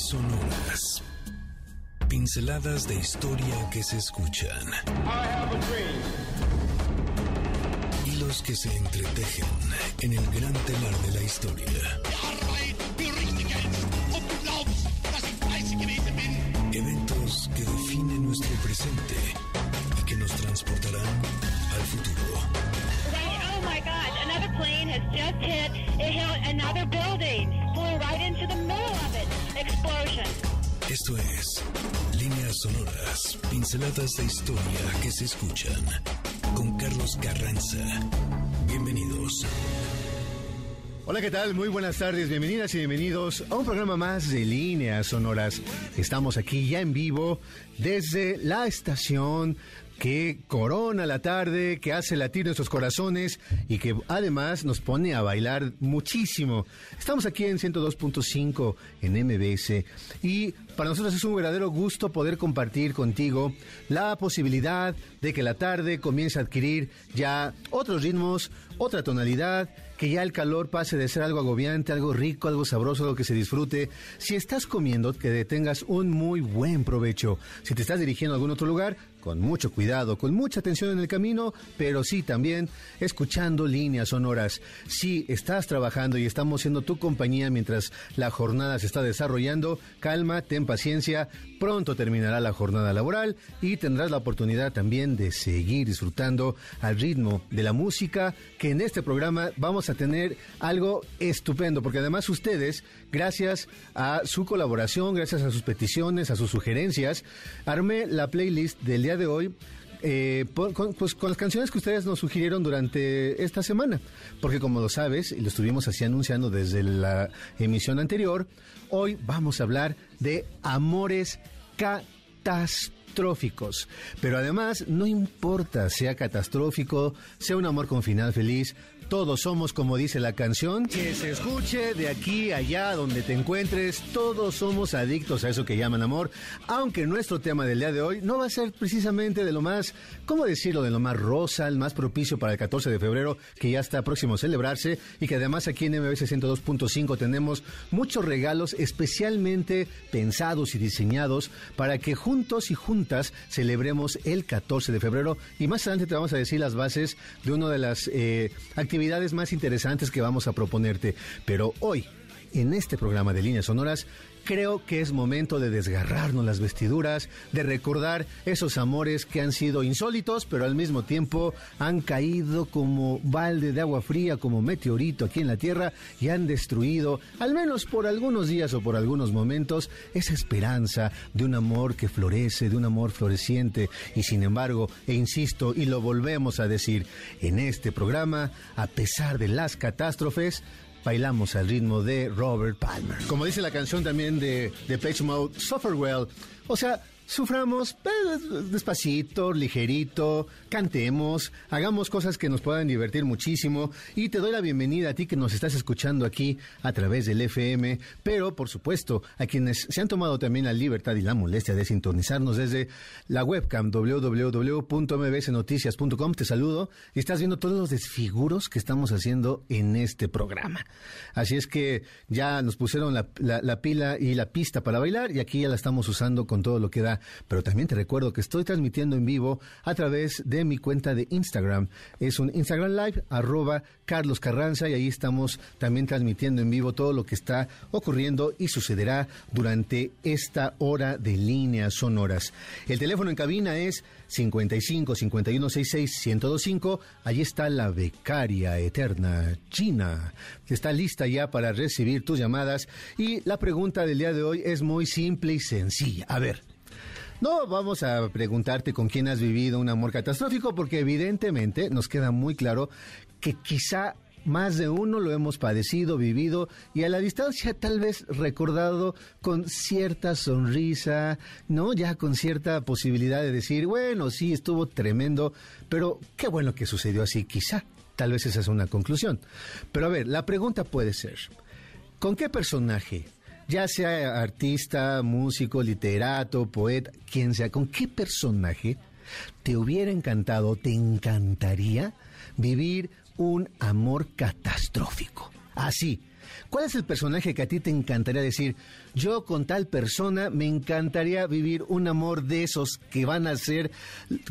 sonoras. Pinceladas de historia que se escuchan. Hilos que se entretejen en el gran telar de la historia. Eventos que definen nuestro presente y que nos transportarán al futuro. Oh my gosh, another plane has just hit, it hit another building, right into the middle of it. Explosion. Esto es Líneas Sonoras, pinceladas de historia que se escuchan con Carlos Carranza. Bienvenidos. Hola, ¿qué tal? Muy buenas tardes, bienvenidas y bienvenidos a un programa más de Líneas Sonoras. Estamos aquí ya en vivo desde la estación que corona la tarde, que hace latir nuestros corazones y que además nos pone a bailar muchísimo. Estamos aquí en 102.5 en MBS y para nosotros es un verdadero gusto poder compartir contigo la posibilidad de que la tarde comience a adquirir ya otros ritmos, otra tonalidad, que ya el calor pase de ser algo agobiante, algo rico, algo sabroso, algo que se disfrute. Si estás comiendo, que tengas un muy buen provecho. Si te estás dirigiendo a algún otro lugar, con mucho cuidado, con mucha atención en el camino, pero sí también escuchando líneas sonoras. Si estás trabajando y estamos siendo tu compañía mientras la jornada se está desarrollando, calma, ten paciencia, pronto terminará la jornada laboral y tendrás la oportunidad también de seguir disfrutando al ritmo de la música, que en este programa vamos a tener algo estupendo, porque además ustedes, gracias a su colaboración, gracias a sus peticiones, a sus sugerencias, armé la playlist del día de hoy eh, con, pues, con las canciones que ustedes nos sugirieron durante esta semana. Porque como lo sabes, y lo estuvimos así anunciando desde la emisión anterior, hoy vamos a hablar de amores catastróficos. Pero además, no importa sea catastrófico, sea un amor con final feliz, todos somos, como dice la canción, que se escuche de aquí allá donde te encuentres, todos somos adictos a eso que llaman amor, aunque nuestro tema del día de hoy no va a ser precisamente de lo más, ¿cómo decirlo?, de lo más rosa, el más propicio para el 14 de febrero, que ya está próximo a celebrarse, y que además aquí en MBS 102.5 tenemos muchos regalos especialmente pensados y diseñados para que juntos y juntas celebremos el 14 de febrero, y más adelante te vamos a decir las bases de una de las eh, actividades actividades más interesantes que vamos a proponerte. Pero hoy, en este programa de líneas sonoras, creo que es momento de desgarrarnos las vestiduras, de recordar esos amores que han sido insólitos, pero al mismo tiempo han caído como balde de agua fría, como meteorito aquí en la Tierra y han destruido, al menos por algunos días o por algunos momentos, esa esperanza de un amor que florece, de un amor floreciente. Y sin embargo, e insisto, y lo volvemos a decir, en este programa, a pesar de las catástrofes, bailamos al ritmo de Robert Palmer. Como dice la canción también de, de Page Mode, Suffer Well. O sea, suframos despacito, ligerito, cantemos, hagamos cosas que nos puedan divertir muchísimo y te doy la bienvenida a ti que nos estás escuchando aquí a través del FM, pero por supuesto a quienes se han tomado también la libertad y la molestia de sintonizarnos desde la webcam www.mbsnoticias.com. Te saludo y estás viendo todos los desfiguros que estamos haciendo en este programa. Así es que ya nos pusieron la, la pila y la pista para bailar y aquí ya la estamos usando con todo lo que da pero también te recuerdo que estoy transmitiendo en vivo a través de mi cuenta de Instagram. Es un Instagram Live, arroba Carlos Carranza, y ahí estamos también transmitiendo en vivo todo lo que está ocurriendo y sucederá durante esta hora de líneas sonoras. El teléfono en cabina es 55 51 66 1025. Allí está la becaria eterna, que está lista ya para recibir tus llamadas. Y la pregunta del día de hoy es muy simple y sencilla. A ver, no vamos a preguntarte con quién has vivido un amor catastrófico, porque evidentemente nos queda muy claro que quizá más de uno lo hemos padecido, vivido y a la distancia tal vez recordado con cierta sonrisa, ¿no? Ya con cierta posibilidad de decir, bueno, sí, estuvo tremendo, pero qué bueno que sucedió así, quizá. Tal vez esa es una conclusión. Pero a ver, la pregunta puede ser, ¿con qué personaje ya sea artista, músico, literato, poeta, quien sea, ¿con qué personaje te hubiera encantado, te encantaría vivir un amor catastrófico? Así, ¿Cuál es el personaje que a ti te encantaría decir? Yo con tal persona me encantaría vivir un amor de esos que van a ser,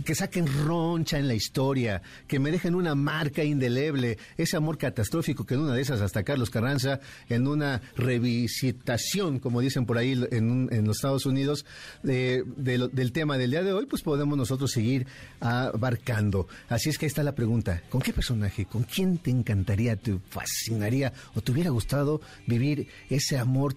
que saquen roncha en la historia, que me dejen una marca indeleble, ese amor catastrófico que en una de esas hasta Carlos Carranza, en una revisitación, como dicen por ahí en, en los Estados Unidos, del tema del día de hoy, pues podemos nosotros seguir abarcando. Así es que ahí está la pregunta, ¿con qué personaje, con quién te encantaría, te fascinaría o te hubiera gustado vivir ese amor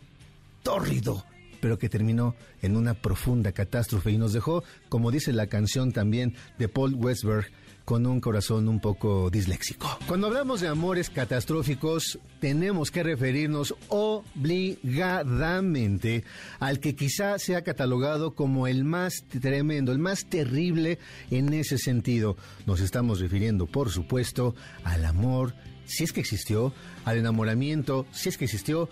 tórrido pero que terminó en una profunda catástrofe y nos dejó, como dice la canción también de Paul Westberg, con un corazón un poco disléxico. Cuando hablamos de amores catastróficos, tenemos que referirnos obligadamente al que quizá sea catalogado como el más tremendo, el más terrible en ese sentido. Nos estamos refiriendo, por supuesto, al amor, si es que existió, al enamoramiento, si es que existió,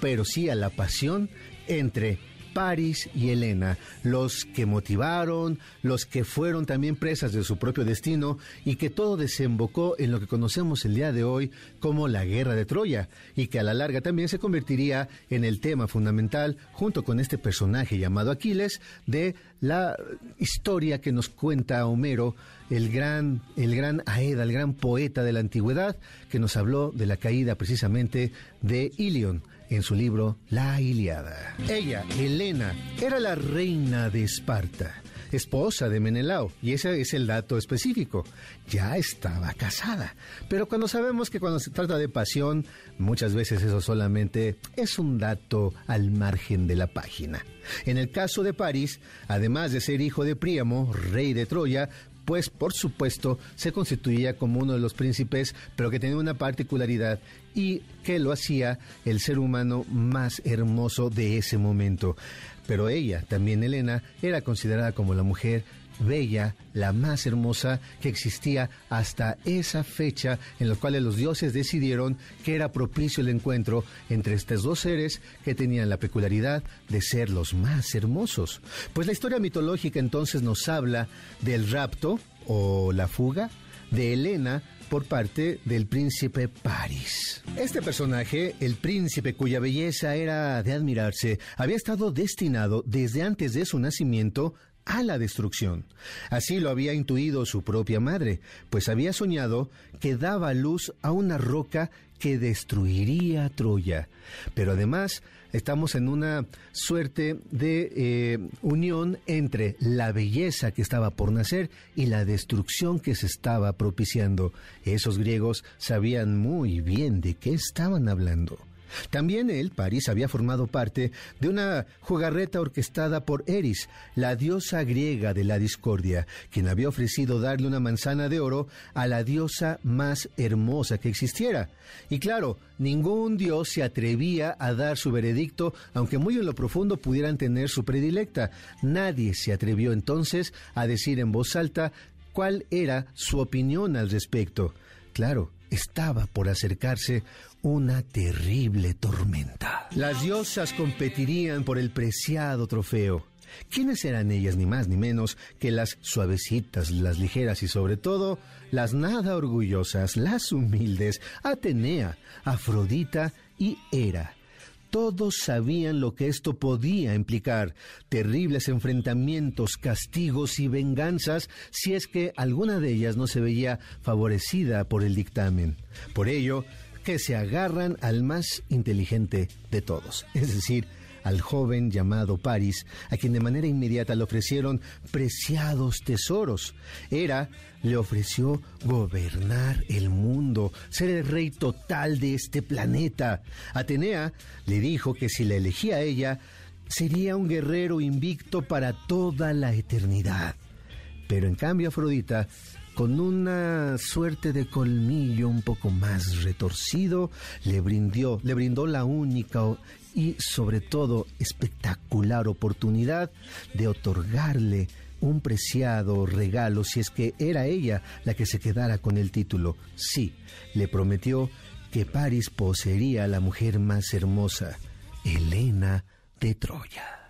pero sí a la pasión entre Paris y Elena, los que motivaron, los que fueron también presas de su propio destino y que todo desembocó en lo que conocemos el día de hoy como la guerra de Troya y que a la larga también se convertiría en el tema fundamental junto con este personaje llamado Aquiles de la historia que nos cuenta Homero, el gran, el gran Aeda, el gran poeta de la antigüedad, que nos habló de la caída precisamente de Ilion en su libro La Iliada. Ella, Helena, era la reina de Esparta, esposa de Menelao, y ese es el dato específico. Ya estaba casada. Pero cuando sabemos que cuando se trata de pasión, muchas veces eso solamente es un dato al margen de la página. En el caso de París, además de ser hijo de Príamo, rey de Troya, pues por supuesto se constituía como uno de los príncipes, pero que tenía una particularidad y que lo hacía el ser humano más hermoso de ese momento. Pero ella, también Elena, era considerada como la mujer bella, la más hermosa que existía hasta esa fecha en la cual los dioses decidieron que era propicio el encuentro entre estos dos seres que tenían la peculiaridad de ser los más hermosos. Pues la historia mitológica entonces nos habla del rapto o la fuga de Helena por parte del príncipe Paris. Este personaje, el príncipe cuya belleza era de admirarse, había estado destinado desde antes de su nacimiento a la destrucción. Así lo había intuido su propia madre, pues había soñado que daba luz a una roca que destruiría Troya. Pero además estamos en una suerte de eh, unión entre la belleza que estaba por nacer y la destrucción que se estaba propiciando. Esos griegos sabían muy bien de qué estaban hablando. También él, París, había formado parte de una jugarreta orquestada por Eris, la diosa griega de la discordia, quien había ofrecido darle una manzana de oro a la diosa más hermosa que existiera. Y claro, ningún dios se atrevía a dar su veredicto, aunque muy en lo profundo pudieran tener su predilecta. Nadie se atrevió entonces a decir en voz alta cuál era su opinión al respecto. Claro, estaba por acercarse una terrible tormenta. Las diosas competirían por el preciado trofeo. ¿Quiénes eran ellas ni más ni menos que las suavecitas, las ligeras y sobre todo las nada orgullosas, las humildes, Atenea, Afrodita y Hera? Todos sabían lo que esto podía implicar, terribles enfrentamientos, castigos y venganzas si es que alguna de ellas no se veía favorecida por el dictamen. Por ello, que se agarran al más inteligente de todos, es decir, al joven llamado Paris, a quien de manera inmediata le ofrecieron preciados tesoros. Era le ofreció gobernar el mundo, ser el rey total de este planeta. Atenea le dijo que si la elegía a ella, sería un guerrero invicto para toda la eternidad. Pero en cambio Afrodita con una suerte de colmillo un poco más retorcido, le brindó, le brindó la única y sobre todo espectacular oportunidad de otorgarle un preciado regalo si es que era ella la que se quedara con el título. Sí, le prometió que París poseería a la mujer más hermosa, Helena de Troya.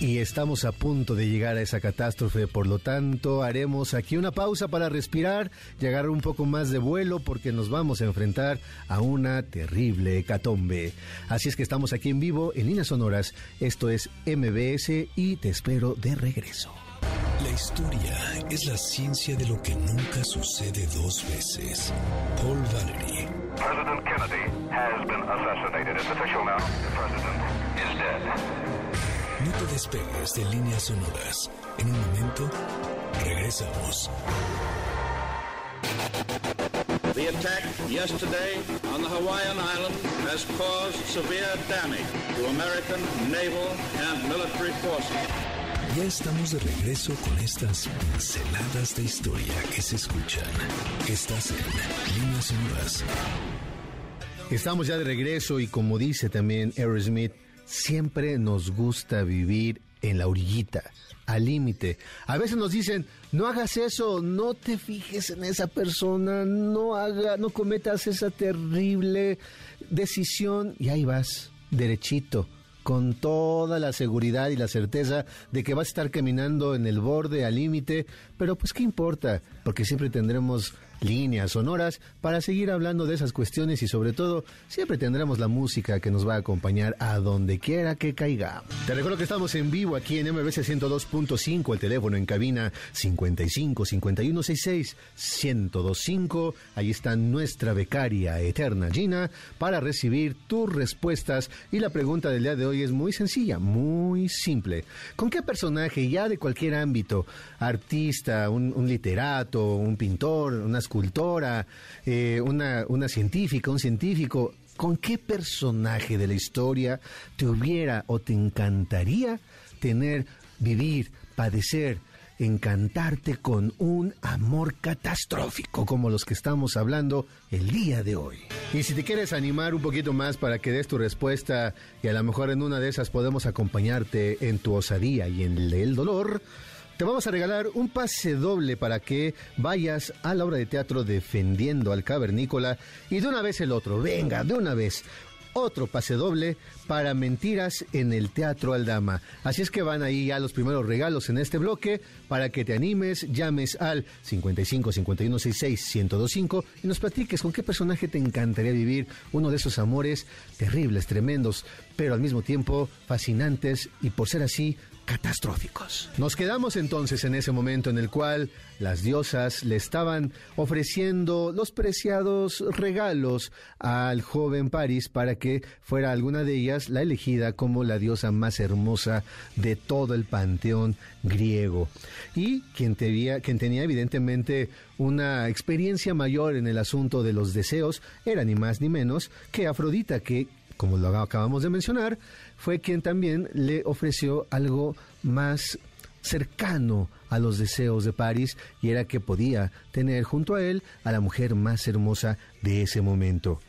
Y estamos a punto de llegar a esa catástrofe, por lo tanto haremos aquí una pausa para respirar y agarrar un poco más de vuelo porque nos vamos a enfrentar a una terrible hecatombe. Así es que estamos aquí en vivo en líneas sonoras, esto es MBS y te espero de regreso. La historia es la ciencia de lo que nunca sucede dos veces. Paul Valery. President Kennedy has been assassinated. It's official now. The president is dead. Te despegues de líneas sonoras. En un momento, regresamos. The attack yesterday on the Hawaiian Islands has caused severe damage to American naval and military forces. Ya estamos de regreso con estas pinceladas de historia que se escuchan. Estás en líneas sonoras. Estamos ya de regreso y como dice también Aerosmith, siempre nos gusta vivir en la orillita, al límite. A veces nos dicen, no hagas eso, no te fijes en esa persona, no haga, no cometas esa terrible decisión y ahí vas, derechito con toda la seguridad y la certeza de que vas a estar caminando en el borde al límite, pero pues qué importa, porque siempre tendremos líneas sonoras para seguir hablando de esas cuestiones y sobre todo siempre tendremos la música que nos va a acompañar a donde quiera que caiga. Te recuerdo que estamos en vivo aquí en MBC 102.5, el teléfono en cabina 55 51 66 1025. Ahí está nuestra becaria eterna Gina para recibir tus respuestas y la pregunta del día de hoy es muy sencilla, muy simple. ¿Con qué personaje ya de cualquier ámbito, artista, un, un literato, un pintor, una escultora, eh, una, una científica, un científico, ¿con qué personaje de la historia te hubiera o te encantaría tener, vivir, padecer, encantarte con un amor catastrófico como los que estamos hablando el día de hoy. Y si te quieres animar un poquito más para que des tu respuesta y a lo mejor en una de esas podemos acompañarte en tu osadía y en el dolor, te vamos a regalar un pase doble para que vayas a la obra de teatro defendiendo al cavernícola y de una vez el otro. Venga, de una vez otro pase doble para Mentiras en el Teatro Aldama. Así es que van ahí ya los primeros regalos en este bloque para que te animes, llames al 55 51 66 1025 y nos platiques con qué personaje te encantaría vivir uno de esos amores terribles, tremendos, pero al mismo tiempo fascinantes y por ser así catastróficos. Nos quedamos entonces en ese momento en el cual las diosas le estaban ofreciendo los preciados regalos al joven París para que fuera alguna de ellas la elegida como la diosa más hermosa de todo el panteón griego. Y quien tenía, quien tenía evidentemente una experiencia mayor en el asunto de los deseos era ni más ni menos que Afrodita, que como lo acabamos de mencionar, fue quien también le ofreció algo más cercano a los deseos de París y era que podía tener junto a él a la mujer más hermosa de ese momento.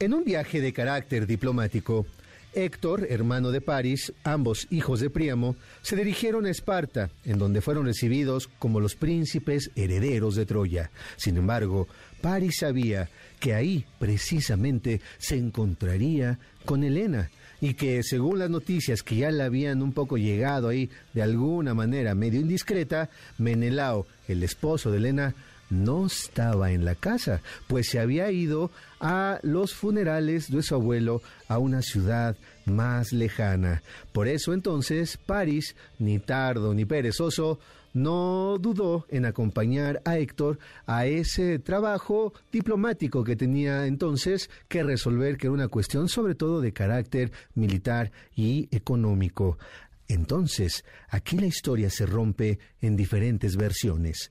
En un viaje de carácter diplomático, Héctor, hermano de París, ambos hijos de Príamo, se dirigieron a Esparta, en donde fueron recibidos como los príncipes herederos de Troya. Sin embargo, París sabía que ahí precisamente se encontraría con Helena y que según las noticias que ya le habían un poco llegado ahí de alguna manera medio indiscreta, Menelao, el esposo de Helena, no estaba en la casa, pues se había ido a los funerales de su abuelo a una ciudad más lejana. Por eso entonces París, ni tardo ni perezoso, no dudó en acompañar a Héctor a ese trabajo diplomático que tenía entonces que resolver, que era una cuestión sobre todo de carácter militar y económico. Entonces, aquí la historia se rompe en diferentes versiones.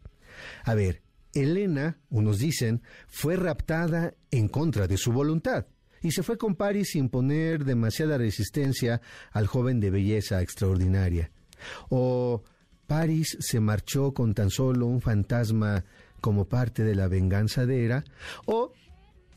A ver, Elena, unos dicen, fue raptada en contra de su voluntad y se fue con París sin poner demasiada resistencia al joven de belleza extraordinaria. O París se marchó con tan solo un fantasma como parte de la venganza de Hera, o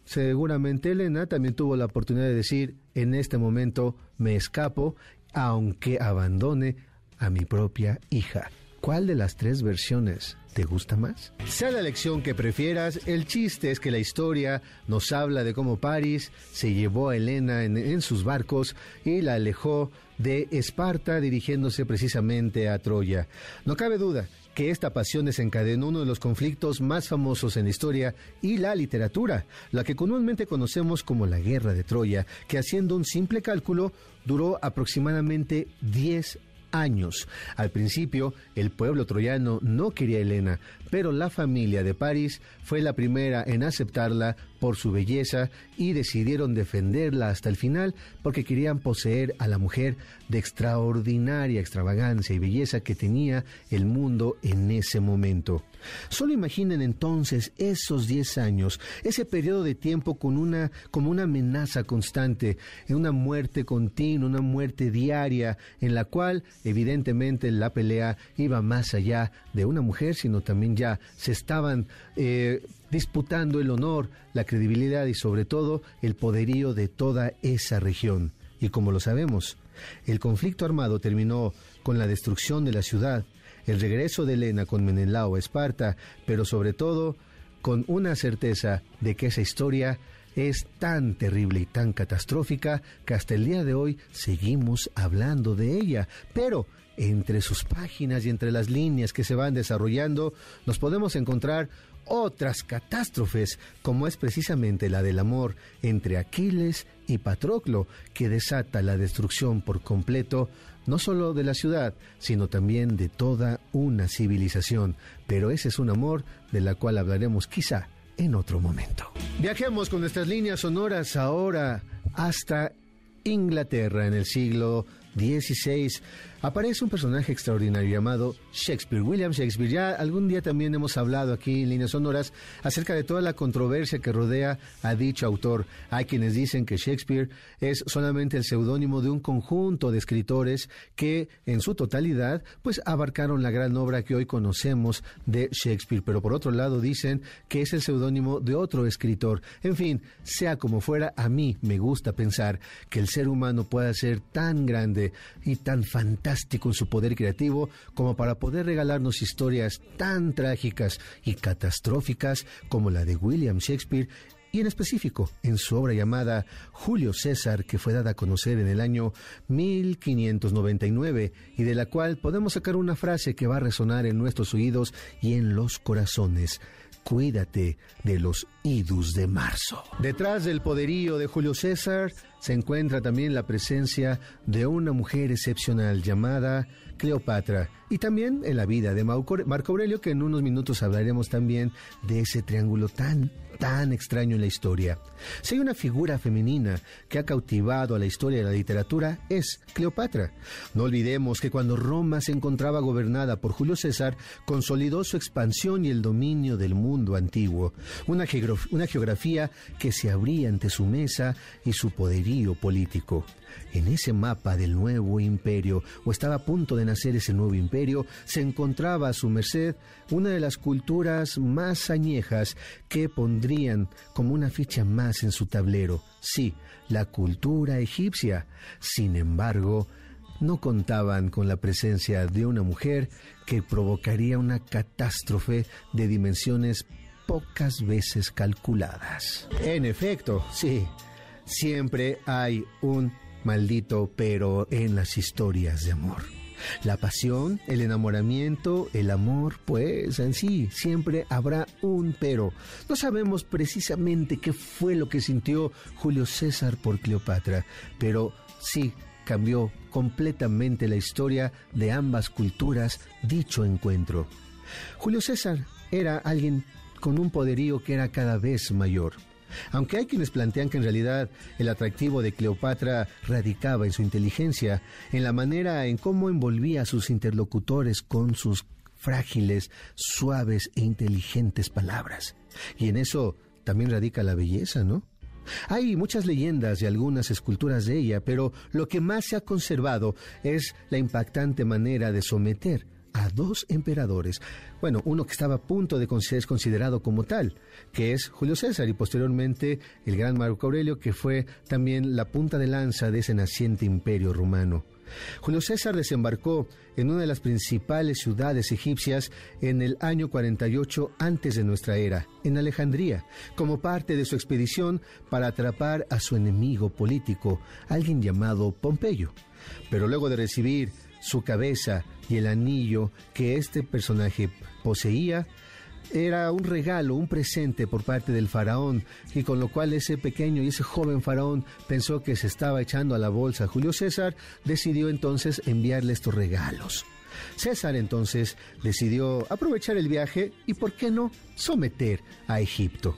seguramente Elena también tuvo la oportunidad de decir, en este momento me escapo, aunque abandone a mi propia hija. ¿Cuál de las tres versiones te gusta más? Sea la lección que prefieras, el chiste es que la historia nos habla de cómo París se llevó a Helena en, en sus barcos y la alejó de Esparta dirigiéndose precisamente a Troya. No cabe duda que esta pasión desencadenó uno de los conflictos más famosos en la historia y la literatura, la que comúnmente conocemos como la Guerra de Troya, que haciendo un simple cálculo duró aproximadamente 10 años. Al principio, el pueblo troyano no quería a Helena, pero la familia de París fue la primera en aceptarla por su belleza y decidieron defenderla hasta el final porque querían poseer a la mujer de extraordinaria extravagancia y belleza que tenía el mundo en ese momento. Solo imaginen entonces esos 10 años, ese periodo de tiempo con una, como una amenaza constante, una muerte continua, una muerte diaria, en la cual evidentemente la pelea iba más allá de una mujer, sino también ya se estaban eh, disputando el honor, la credibilidad y sobre todo el poderío de toda esa región. Y como lo sabemos, el conflicto armado terminó con la destrucción de la ciudad, el regreso de Elena con Menelao a Esparta, pero sobre todo con una certeza de que esa historia es tan terrible y tan catastrófica que hasta el día de hoy seguimos hablando de ella. Pero entre sus páginas y entre las líneas que se van desarrollando, nos podemos encontrar otras catástrofes, como es precisamente la del amor entre Aquiles y Patroclo, que desata la destrucción por completo no solo de la ciudad, sino también de toda una civilización. Pero ese es un amor de la cual hablaremos quizá en otro momento. Viajemos con nuestras líneas sonoras ahora hasta Inglaterra en el siglo XVI aparece un personaje extraordinario llamado Shakespeare, William Shakespeare. Ya algún día también hemos hablado aquí en líneas sonoras acerca de toda la controversia que rodea a dicho autor. Hay quienes dicen que Shakespeare es solamente el seudónimo de un conjunto de escritores que en su totalidad pues abarcaron la gran obra que hoy conocemos de Shakespeare, pero por otro lado dicen que es el seudónimo de otro escritor. En fin, sea como fuera, a mí me gusta pensar que el ser humano pueda ser tan grande y tan fantástico en su poder creativo como para poder regalarnos historias tan trágicas y catastróficas como la de William Shakespeare y en específico en su obra llamada Julio César, que fue dada a conocer en el año 1599 y de la cual podemos sacar una frase que va a resonar en nuestros oídos y en los corazones. Cuídate de los idus de marzo. Detrás del poderío de Julio César se encuentra también la presencia de una mujer excepcional llamada Cleopatra. Y también en la vida de Marco Aurelio, que en unos minutos hablaremos también de ese triángulo tan tan extraño en la historia. Si hay una figura femenina que ha cautivado a la historia de la literatura, es Cleopatra. No olvidemos que cuando Roma se encontraba gobernada por Julio César, consolidó su expansión y el dominio del mundo antiguo, una, una geografía que se abría ante su mesa y su poderío político. En ese mapa del nuevo imperio, o estaba a punto de nacer ese nuevo se encontraba a su merced una de las culturas más añejas que pondrían como una ficha más en su tablero. Sí, la cultura egipcia. Sin embargo, no contaban con la presencia de una mujer que provocaría una catástrofe de dimensiones pocas veces calculadas. En efecto, sí, siempre hay un maldito pero en las historias de amor. La pasión, el enamoramiento, el amor, pues en sí siempre habrá un pero. No sabemos precisamente qué fue lo que sintió Julio César por Cleopatra, pero sí cambió completamente la historia de ambas culturas dicho encuentro. Julio César era alguien con un poderío que era cada vez mayor. Aunque hay quienes plantean que en realidad el atractivo de Cleopatra radicaba en su inteligencia, en la manera en cómo envolvía a sus interlocutores con sus frágiles, suaves e inteligentes palabras. Y en eso también radica la belleza, ¿no? Hay muchas leyendas y algunas esculturas de ella, pero lo que más se ha conservado es la impactante manera de someter a dos emperadores. Bueno, uno que estaba a punto de ser considerado como tal, que es Julio César, y posteriormente el gran Marco Aurelio, que fue también la punta de lanza de ese naciente imperio romano. Julio César desembarcó en una de las principales ciudades egipcias en el año 48 antes de nuestra era, en Alejandría, como parte de su expedición para atrapar a su enemigo político, alguien llamado Pompeyo. Pero luego de recibir su cabeza y el anillo que este personaje poseía, era un regalo, un presente por parte del faraón, y con lo cual ese pequeño y ese joven faraón pensó que se estaba echando a la bolsa Julio César, decidió entonces enviarle estos regalos. César entonces decidió aprovechar el viaje y, ¿por qué no?, someter a Egipto.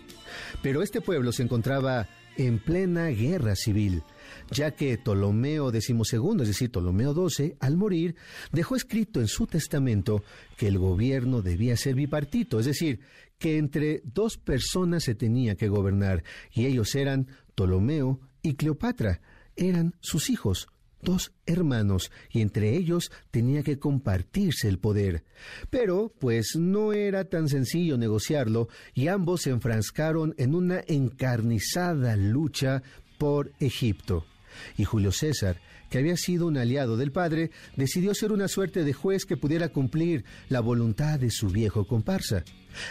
Pero este pueblo se encontraba en plena guerra civil ya que Ptolomeo XII, es decir, Ptolomeo XII, al morir, dejó escrito en su testamento que el gobierno debía ser bipartito, es decir, que entre dos personas se tenía que gobernar, y ellos eran Ptolomeo y Cleopatra, eran sus hijos, dos hermanos, y entre ellos tenía que compartirse el poder. Pero, pues, no era tan sencillo negociarlo, y ambos se enfrascaron en una encarnizada lucha por Egipto y Julio César, que había sido un aliado del padre, decidió ser una suerte de juez que pudiera cumplir la voluntad de su viejo comparsa.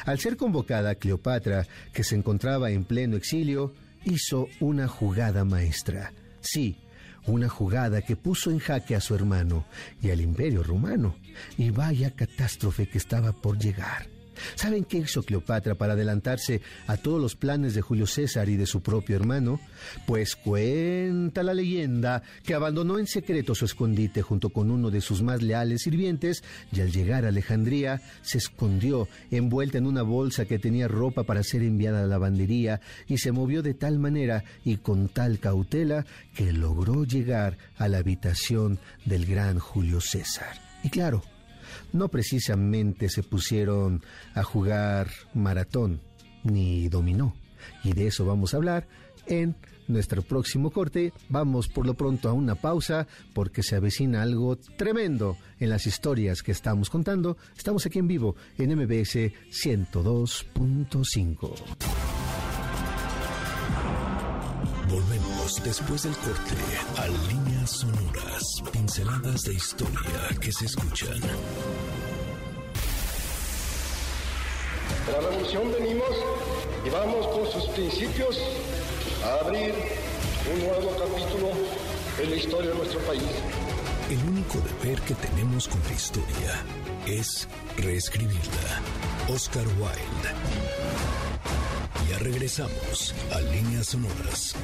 Al ser convocada Cleopatra, que se encontraba en pleno exilio, hizo una jugada maestra. Sí, una jugada que puso en jaque a su hermano y al imperio romano. Y vaya catástrofe que estaba por llegar. ¿Saben qué hizo Cleopatra para adelantarse a todos los planes de Julio César y de su propio hermano? Pues cuenta la leyenda que abandonó en secreto su escondite junto con uno de sus más leales sirvientes y al llegar a Alejandría se escondió envuelta en una bolsa que tenía ropa para ser enviada a la lavandería y se movió de tal manera y con tal cautela que logró llegar a la habitación del gran Julio César. Y claro, no precisamente se pusieron a jugar maratón ni dominó. Y de eso vamos a hablar en nuestro próximo corte. Vamos por lo pronto a una pausa porque se avecina algo tremendo en las historias que estamos contando. Estamos aquí en vivo en MBS 102.5. Volvemos después del corte a líneas sonoras, pinceladas de historia que se escuchan. De la revolución venimos y vamos con sus principios a abrir un nuevo capítulo en la historia de nuestro país. El único deber que tenemos con la historia es reescribirla. Oscar Wilde. Ya regresamos a Líneas Sonoras.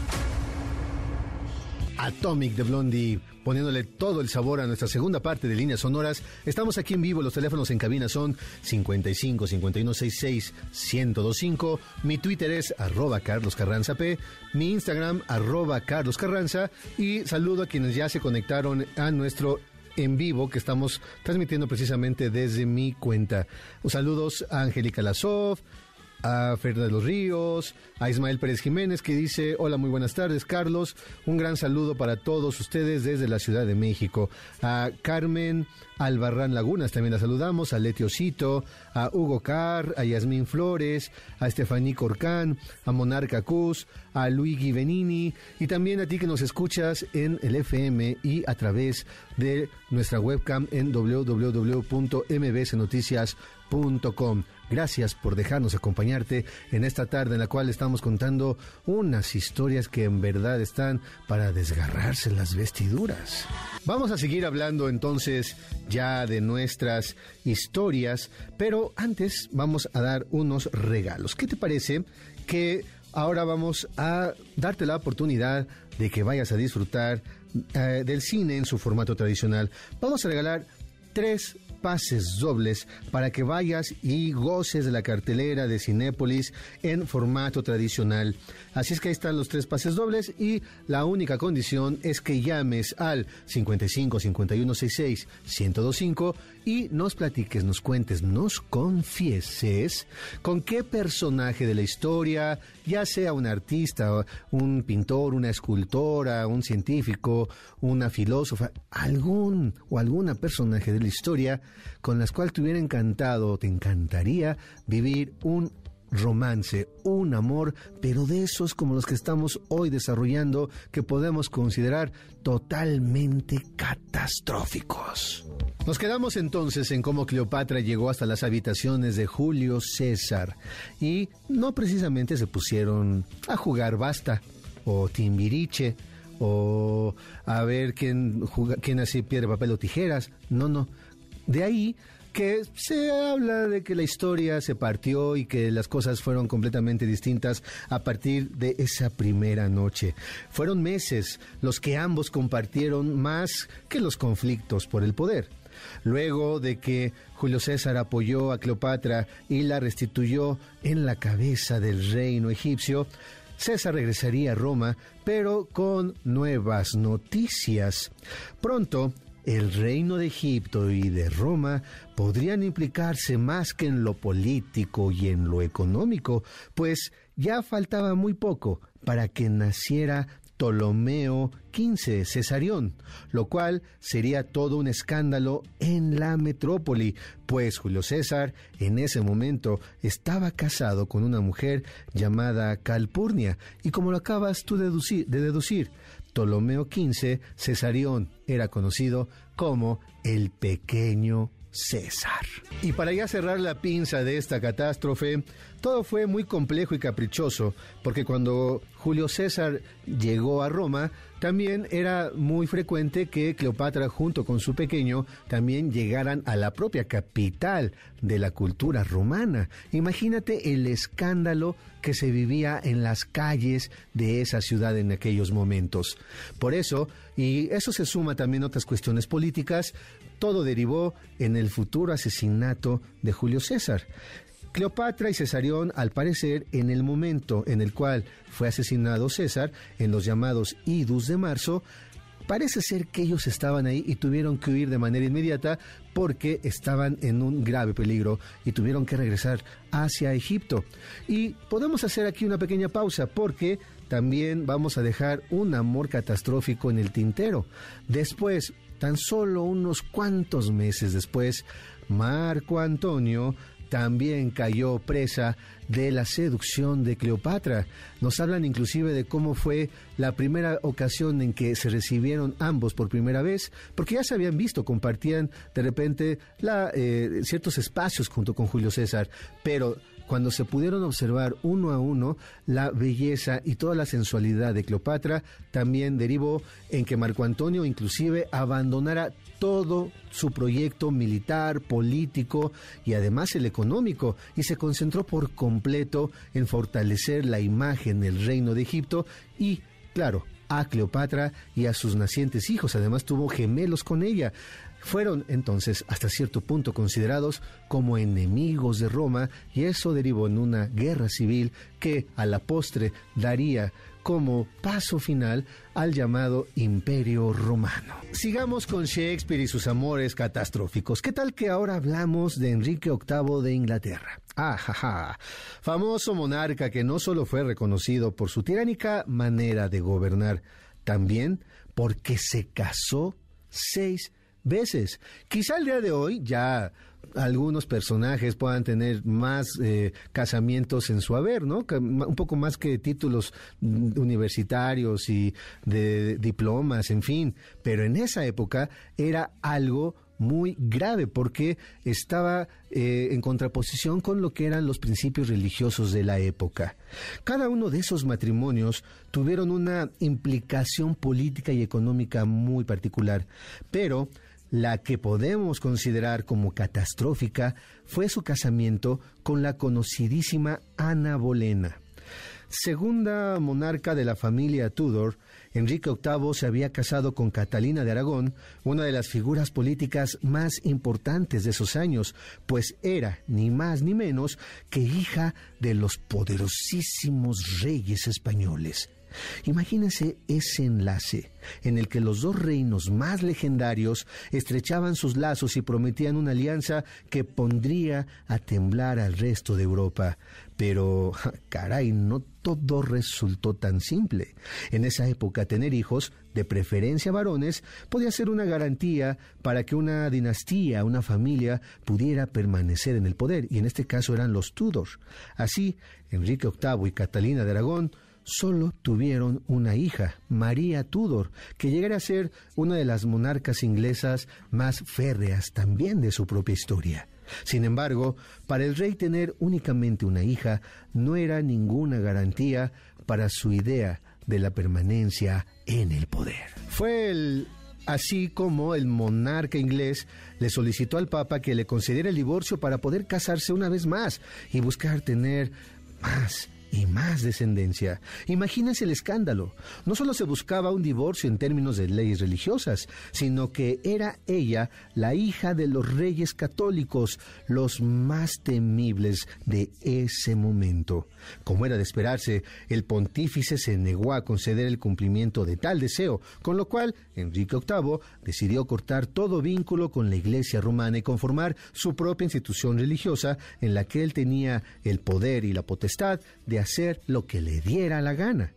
Atomic de Blondie, poniéndole todo el sabor a nuestra segunda parte de líneas sonoras. Estamos aquí en vivo, los teléfonos en cabina son 55 51 66 1025. Mi Twitter es arroba Carlos Carranza P, mi Instagram arroba Carlos Carranza y saludo a quienes ya se conectaron a nuestro en vivo que estamos transmitiendo precisamente desde mi cuenta. Saludos a Angélica Lasov, a Fernando Ríos, a Ismael Pérez Jiménez que dice, hola, muy buenas tardes, Carlos, un gran saludo para todos ustedes desde la Ciudad de México. A Carmen Albarrán Lagunas también la saludamos, a Leti Osito, a Hugo Carr, a Yasmín Flores, a Estefaní Corcán, a Monarca Cus, a Luigi Benini y también a ti que nos escuchas en el FM y a través de nuestra webcam en www.mbsnoticias.com. Gracias por dejarnos acompañarte en esta tarde en la cual estamos contando unas historias que en verdad están para desgarrarse las vestiduras. Vamos a seguir hablando entonces ya de nuestras historias, pero antes vamos a dar unos regalos. ¿Qué te parece que ahora vamos a darte la oportunidad de que vayas a disfrutar eh, del cine en su formato tradicional? Vamos a regalar tres pases dobles para que vayas y goces de la cartelera de Cinépolis en formato tradicional. Así es que ahí están los tres pases dobles y la única condición es que llames al 55 51 66 1025 y nos platiques, nos cuentes, nos confieses con qué personaje de la historia, ya sea un artista, un pintor, una escultora, un científico, una filósofa, algún o alguna personaje de la historia con las cuales te hubiera encantado, te encantaría vivir un romance, un amor, pero de esos como los que estamos hoy desarrollando que podemos considerar totalmente catastróficos. Nos quedamos entonces en cómo Cleopatra llegó hasta las habitaciones de Julio César y no precisamente se pusieron a jugar basta o timbiriche o a ver quién, quién piedra, papel o tijeras. No, no. De ahí que se habla de que la historia se partió y que las cosas fueron completamente distintas a partir de esa primera noche. Fueron meses los que ambos compartieron más que los conflictos por el poder. Luego de que Julio César apoyó a Cleopatra y la restituyó en la cabeza del reino egipcio, César regresaría a Roma, pero con nuevas noticias. Pronto, el reino de Egipto y de Roma podrían implicarse más que en lo político y en lo económico, pues ya faltaba muy poco para que naciera Ptolomeo XV Cesarión, lo cual sería todo un escándalo en la metrópoli, pues Julio César en ese momento estaba casado con una mujer llamada Calpurnia, y como lo acabas tú de deducir, de deducir Ptolomeo XV Cesarión era conocido como el pequeño César. Y para ya cerrar la pinza de esta catástrofe, todo fue muy complejo y caprichoso, porque cuando Julio César llegó a Roma, también era muy frecuente que Cleopatra junto con su pequeño también llegaran a la propia capital de la cultura romana. Imagínate el escándalo que se vivía en las calles de esa ciudad en aquellos momentos. Por eso, y eso se suma también a otras cuestiones políticas, todo derivó en el futuro asesinato de Julio César. Cleopatra y Cesarión, al parecer, en el momento en el cual fue asesinado César, en los llamados idus de marzo, Parece ser que ellos estaban ahí y tuvieron que huir de manera inmediata porque estaban en un grave peligro y tuvieron que regresar hacia Egipto. Y podemos hacer aquí una pequeña pausa porque también vamos a dejar un amor catastrófico en el tintero. Después, tan solo unos cuantos meses después, Marco Antonio también cayó presa de la seducción de Cleopatra. Nos hablan inclusive de cómo fue la primera ocasión en que se recibieron ambos por primera vez, porque ya se habían visto, compartían de repente eh, ciertos espacios junto con Julio César, pero cuando se pudieron observar uno a uno la belleza y toda la sensualidad de Cleopatra, también derivó en que Marco Antonio inclusive abandonara todo su proyecto militar, político y además el económico, y se concentró por completo en fortalecer la imagen del reino de Egipto y, claro, a Cleopatra y a sus nacientes hijos. Además tuvo gemelos con ella fueron entonces hasta cierto punto considerados como enemigos de Roma y eso derivó en una guerra civil que a la postre daría como paso final al llamado Imperio Romano. Sigamos con Shakespeare y sus amores catastróficos. ¿Qué tal que ahora hablamos de Enrique VIII de Inglaterra? Ah, Famoso monarca que no solo fue reconocido por su tiránica manera de gobernar, también porque se casó seis. Quizá el día de hoy ya algunos personajes puedan tener más eh, casamientos en su haber, ¿no? Un poco más que títulos universitarios y de diplomas, en fin. Pero en esa época era algo muy grave porque estaba eh, en contraposición con lo que eran los principios religiosos de la época. Cada uno de esos matrimonios tuvieron una implicación política y económica muy particular, pero la que podemos considerar como catastrófica fue su casamiento con la conocidísima Ana Bolena. Segunda monarca de la familia Tudor, Enrique VIII se había casado con Catalina de Aragón, una de las figuras políticas más importantes de esos años, pues era ni más ni menos que hija de los poderosísimos reyes españoles. Imagínense ese enlace en el que los dos reinos más legendarios estrechaban sus lazos y prometían una alianza que pondría a temblar al resto de Europa. Pero, caray, no todo resultó tan simple. En esa época tener hijos de preferencia varones, podía ser una garantía para que una dinastía, una familia pudiera permanecer en el poder, y en este caso eran los Tudor. Así, Enrique VIII y Catalina de Aragón solo tuvieron una hija, María Tudor, que llegara a ser una de las monarcas inglesas más férreas también de su propia historia. Sin embargo, para el rey tener únicamente una hija no era ninguna garantía para su idea de la permanencia en el poder. Fue así como el monarca inglés le solicitó al Papa que le concediera el divorcio para poder casarse una vez más y buscar tener más y más descendencia. Imagínense el escándalo. No solo se buscaba un divorcio en términos de leyes religiosas, sino que era ella la hija de los reyes católicos, los más temibles de ese momento. Como era de esperarse, el pontífice se negó a conceder el cumplimiento de tal deseo, con lo cual Enrique VIII decidió cortar todo vínculo con la Iglesia romana y conformar su propia institución religiosa en la que él tenía el poder y la potestad de hacer lo que le diera la gana.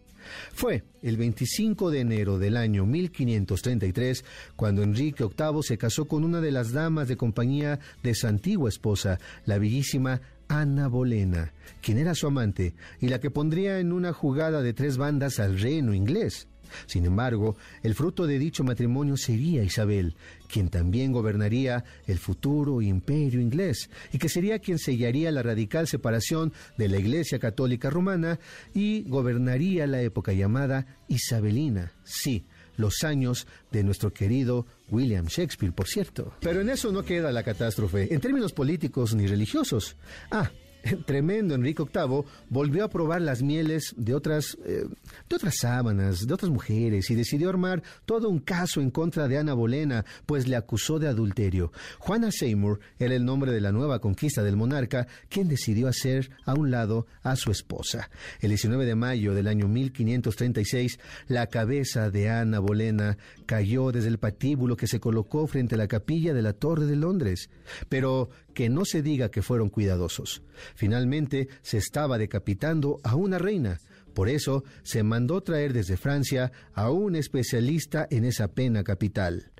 Fue el 25 de enero del año 1533 cuando Enrique VIII se casó con una de las damas de compañía de su antigua esposa, la bellísima Ana Bolena, quien era su amante y la que pondría en una jugada de tres bandas al reino inglés. Sin embargo, el fruto de dicho matrimonio sería Isabel, quien también gobernaría el futuro imperio inglés, y que sería quien sellaría la radical separación de la Iglesia Católica Romana y gobernaría la época llamada Isabelina, sí, los años de nuestro querido William Shakespeare, por cierto. Pero en eso no queda la catástrofe, en términos políticos ni religiosos. Ah, tremendo Enrique VIII volvió a probar las mieles de otras, eh, de otras sábanas, de otras mujeres, y decidió armar todo un caso en contra de Ana Bolena, pues le acusó de adulterio. Juana Seymour era el nombre de la nueva conquista del monarca, quien decidió hacer a un lado a su esposa. El 19 de mayo del año 1536, la cabeza de Ana Bolena cayó desde el patíbulo que se colocó frente a la capilla de la Torre de Londres. Pero que no se diga que fueron cuidadosos. Finalmente se estaba decapitando a una reina. Por eso se mandó traer desde Francia a un especialista en esa pena capital.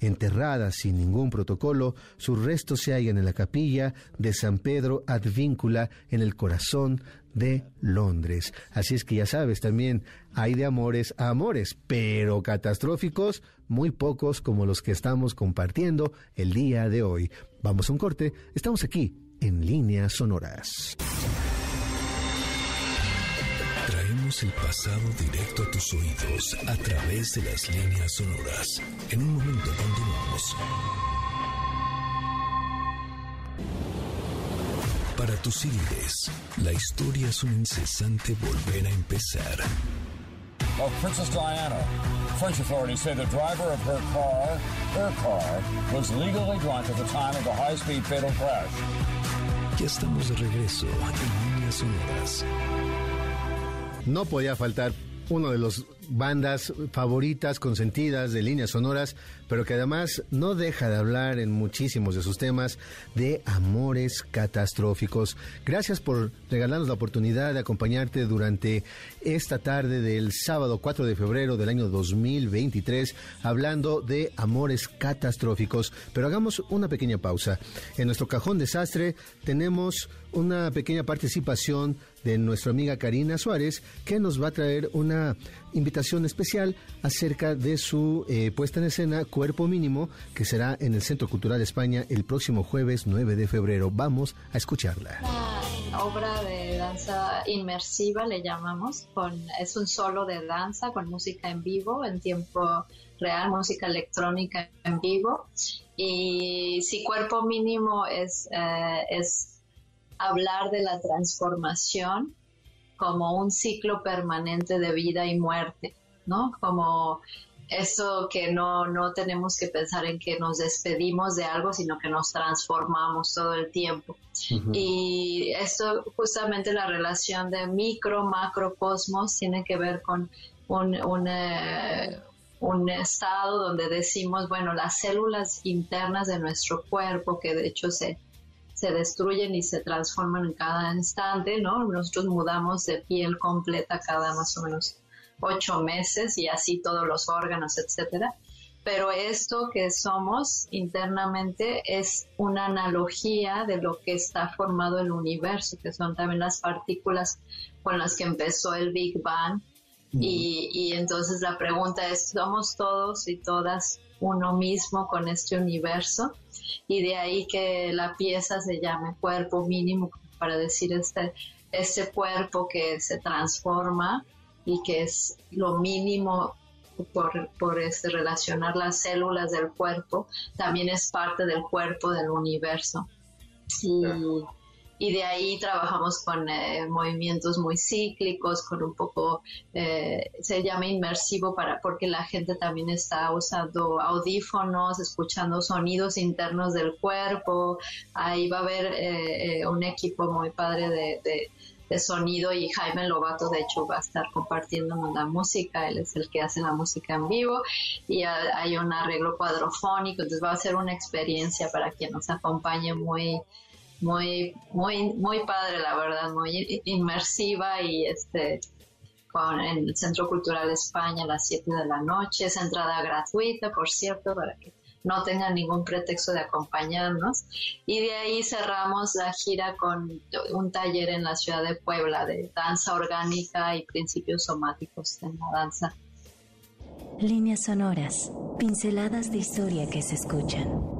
Enterrada sin ningún protocolo, sus restos se hallan en la capilla de San Pedro Advíncula en el corazón de Londres. Así es que ya sabes, también hay de amores a amores, pero catastróficos, muy pocos como los que estamos compartiendo el día de hoy. Vamos a un corte, estamos aquí en líneas sonoras. Traemos el pasado directo a tus oídos a través de las líneas sonoras. En un momento continuamos. Para tus líderes, la historia es un incesante volver a empezar. Of Princess Diana, French authorities say the driver of her car, her car, was legally drunk at the time of the high-speed fatal crash. Ya estamos de regreso en líneas sonoras. No podía faltar uno de los bandas favoritas, consentidas de líneas sonoras, pero que además no deja de hablar en muchísimos de sus temas de amores catastróficos. Gracias por regalarnos la oportunidad de acompañarte durante esta tarde del sábado 4 de febrero del año 2023, hablando de amores catastróficos. Pero hagamos una pequeña pausa. En nuestro cajón desastre tenemos una pequeña participación de nuestra amiga Karina Suárez, que nos va a traer una invitación especial acerca de su eh, puesta en escena Cuerpo Mínimo, que será en el Centro Cultural España el próximo jueves 9 de febrero. Vamos a escucharla. Una obra de danza inmersiva, le llamamos, con, es un solo de danza con música en vivo, en tiempo real, música electrónica en vivo. Y si Cuerpo Mínimo es, eh, es hablar de la transformación como un ciclo permanente de vida y muerte, ¿no? Como eso que no, no tenemos que pensar en que nos despedimos de algo, sino que nos transformamos todo el tiempo. Y esto, justamente la relación de micro, macro, cosmos, tiene que ver con un, un, eh, un estado donde decimos, bueno, las células internas de nuestro cuerpo, que de hecho se se destruyen y se transforman en cada instante, ¿no? Nosotros mudamos de piel completa cada más o menos ocho meses y así todos los órganos, etcétera. Pero esto que somos internamente es una analogía de lo que está formado el universo, que son también las partículas con las que empezó el Big Bang. y, y entonces la pregunta es, ¿somos todos y todas uno mismo con este universo? Y de ahí que la pieza se llame cuerpo mínimo para decir este, este cuerpo que se transforma y que es lo mínimo por, por este, relacionar las células del cuerpo, también es parte del cuerpo del universo. Y, y de ahí trabajamos con eh, movimientos muy cíclicos, con un poco, eh, se llama inmersivo para, porque la gente también está usando audífonos, escuchando sonidos internos del cuerpo, ahí va a haber eh, un equipo muy padre de, de, sonido y Jaime Lobato de hecho va a estar compartiéndonos la música, él es el que hace la música en vivo y hay un arreglo cuadrofónico, entonces va a ser una experiencia para quien nos acompañe muy muy, muy, muy padre, la verdad, muy inmersiva y este con en el Centro Cultural España a las 7 de la noche, es entrada gratuita, por cierto, para que no tengan ningún pretexto de acompañarnos. Y de ahí cerramos la gira con un taller en la ciudad de Puebla de danza orgánica y principios somáticos en la danza. Líneas sonoras, pinceladas de historia que se escuchan.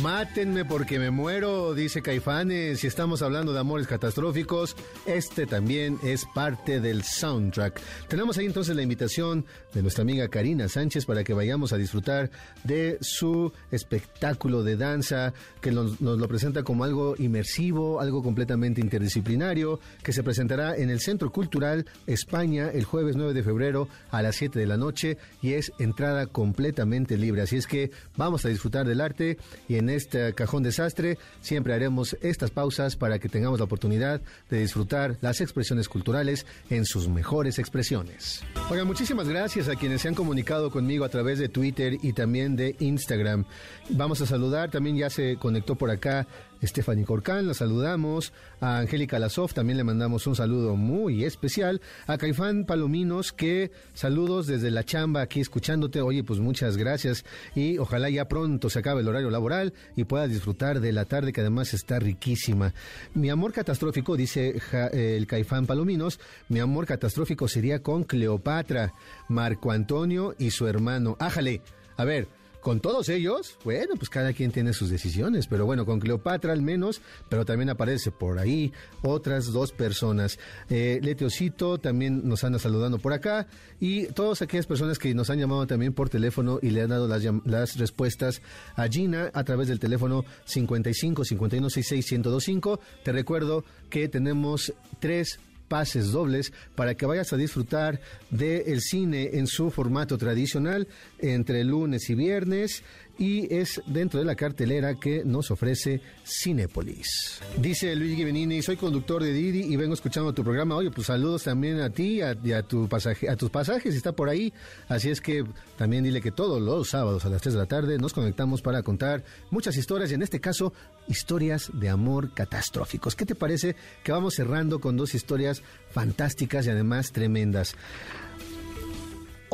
Mátenme porque me muero, dice Caifanes. Si estamos hablando de amores catastróficos, este también es parte del soundtrack. Tenemos ahí entonces la invitación de nuestra amiga Karina Sánchez para que vayamos a disfrutar de su espectáculo de danza que nos, lo presenta como algo inmersivo, algo completamente interdisciplinario, que se presentará en el Centro Cultural España el jueves 9 de febrero a las 7 de la noche y es entrada completamente libre. Así es que vamos a disfrutar del arte y en este cajón desastre siempre haremos estas pausas para que tengamos la oportunidad de disfrutar las expresiones culturales en sus mejores expresiones. Oigan, muchísimas gracias a quienes se han comunicado conmigo a través de Twitter y también de Instagram. Vamos a saludar, también ya se conectó por acá Stephanie Corcán, la saludamos. A Angélica Lazoff también le mandamos un saludo muy especial. A Caifán Palominos, que saludos desde la chamba aquí escuchándote. Oye, pues muchas gracias y ojalá ya pronto se acabe el horario laboral y puedas disfrutar de la tarde que además está riquísima. Mi amor catastrófico, dice el Caifán Palominos, mi amor catastrófico sería con Cleopatra, Marco Antonio y su hermano. Ájale, a ver, con todos ellos, bueno, pues cada quien tiene sus decisiones, pero bueno, con Cleopatra al menos, pero también aparece por ahí otras dos personas. Eh, Leteocito también nos anda saludando por acá y todas aquellas personas que nos han llamado también por teléfono y le han dado las, las respuestas a Gina a través del teléfono 55 51 66 1025. Te recuerdo que tenemos tres pases dobles para que vayas a disfrutar del cine en su formato tradicional entre lunes y viernes y es dentro de la cartelera que nos ofrece Cinepolis. Dice Luigi Benini, soy conductor de Didi y vengo escuchando tu programa. Oye, pues saludos también a ti y a, tu pasaje, a tus pasajes, está por ahí. Así es que también dile que todos los sábados a las 3 de la tarde nos conectamos para contar muchas historias y en este caso historias de amor catastróficos. ¿Qué te parece que vamos cerrando con dos historias fantásticas y además tremendas?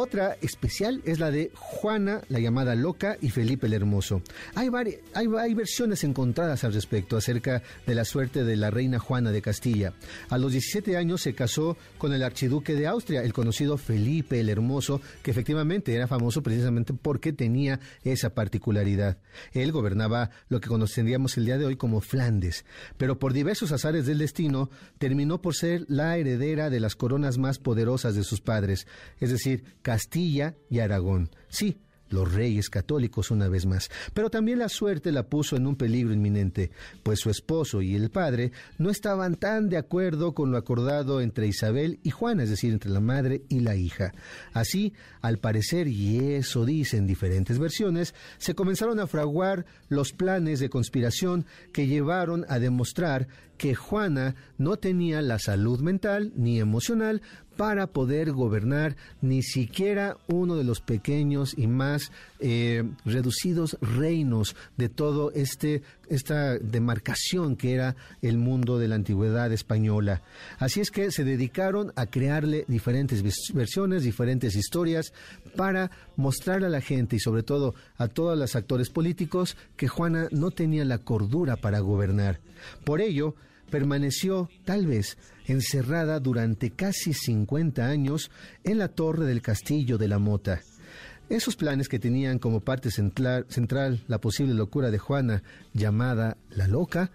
Otra especial es la de Juana, la llamada loca, y Felipe el Hermoso. Hay, hay, hay, versiones encontradas al respecto acerca de la suerte de la reina Juana de Castilla. A los 17 años se casó con el archiduque de Austria, el conocido Felipe el Hermoso, que efectivamente era famoso precisamente porque tenía esa particularidad. Él gobernaba lo que conoceríamos el día de hoy como Flandes, pero por diversos azares del destino terminó por ser la heredera de las coronas más poderosas de sus padres, es decir, Castilla y Aragón. Sí, los reyes católicos una vez más. Pero también la suerte la puso en un peligro inminente, pues su esposo y el padre no estaban tan de acuerdo con lo acordado entre Isabel y Juana, es decir, entre la madre y la hija. Así, al parecer, y eso dicen diferentes versiones, se comenzaron a fraguar los planes de conspiración que llevaron a demostrar que Juana no tenía la salud mental ni emocional para poder gobernar ni siquiera uno de los pequeños y más eh, reducidos reinos de todo este esta demarcación que era el mundo de la antigüedad española. Así es que se dedicaron a crearle diferentes versiones, diferentes historias para mostrar a la gente y sobre todo a todos los actores políticos que Juana no tenía la cordura para gobernar. Por ello, permaneció tal vez encerrada durante casi 50 años en la torre del castillo de la Mota. Esos planes que tenían como parte central, la posible locura de Juana llamada la loca,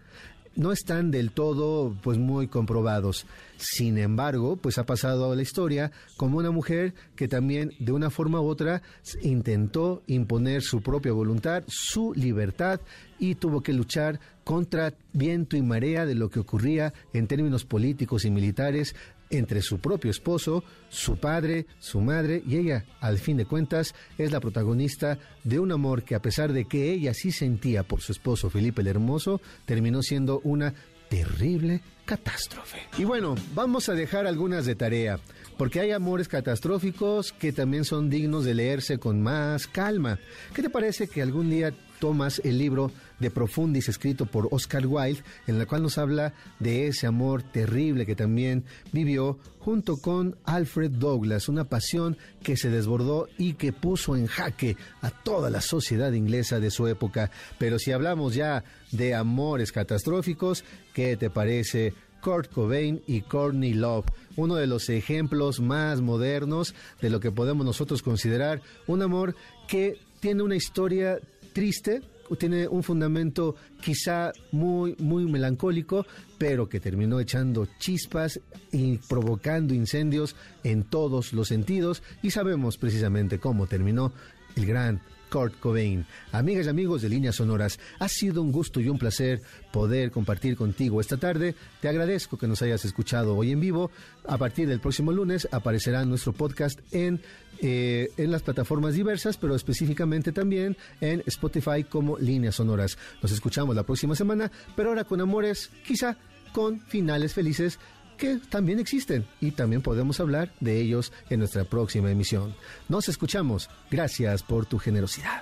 no están del todo pues muy comprobados. Sin embargo, pues ha pasado la historia como una mujer que también de una forma u otra intentó imponer su propia voluntad, su libertad y tuvo que luchar contra viento y marea de lo que ocurría en términos políticos y militares entre su propio esposo, su padre, su madre y ella, al fin de cuentas, es la protagonista de un amor que a pesar de que ella sí sentía por su esposo Felipe el Hermoso, terminó siendo una terrible catástrofe. Y bueno, vamos a dejar algunas de tarea, porque hay amores catastróficos que también son dignos de leerse con más calma. ¿Qué te parece que algún día tomas el libro de Profundis escrito por Oscar Wilde, en el cual nos habla de ese amor terrible que también vivió junto con Alfred Douglas, una pasión que se desbordó y que puso en jaque a toda la sociedad inglesa de su época. Pero si hablamos ya de amores catastróficos, ¿qué te parece? Kurt Cobain y Courtney Love, uno de los ejemplos más modernos de lo que podemos nosotros considerar. Un amor que tiene una historia triste, tiene un fundamento quizá muy, muy melancólico, pero que terminó echando chispas y provocando incendios en todos los sentidos. Y sabemos precisamente cómo terminó el gran Kurt Cobain. Amigas y amigos de Líneas Sonoras, ha sido un gusto y un placer poder compartir contigo esta tarde. Te agradezco que nos hayas escuchado hoy en vivo. A partir del próximo lunes aparecerá nuestro podcast en, eh, en las plataformas diversas, pero específicamente también en Spotify como Líneas Sonoras. Nos escuchamos la próxima semana, pero ahora con amores, quizá con finales felices que también existen y también podemos hablar de ellos en nuestra próxima emisión. Nos escuchamos. Gracias por tu generosidad.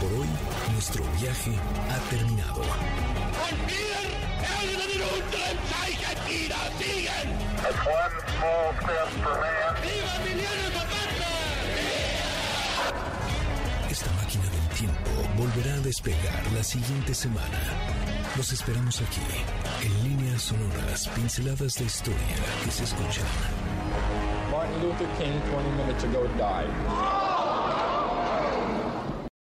Por hoy, nuestro viaje ha terminado. Esta volverá a despegar la siguiente semana. Los esperamos aquí, en líneas sonoras, pinceladas de historia que se escuchan. Martin Luther King 20 minutes ago died.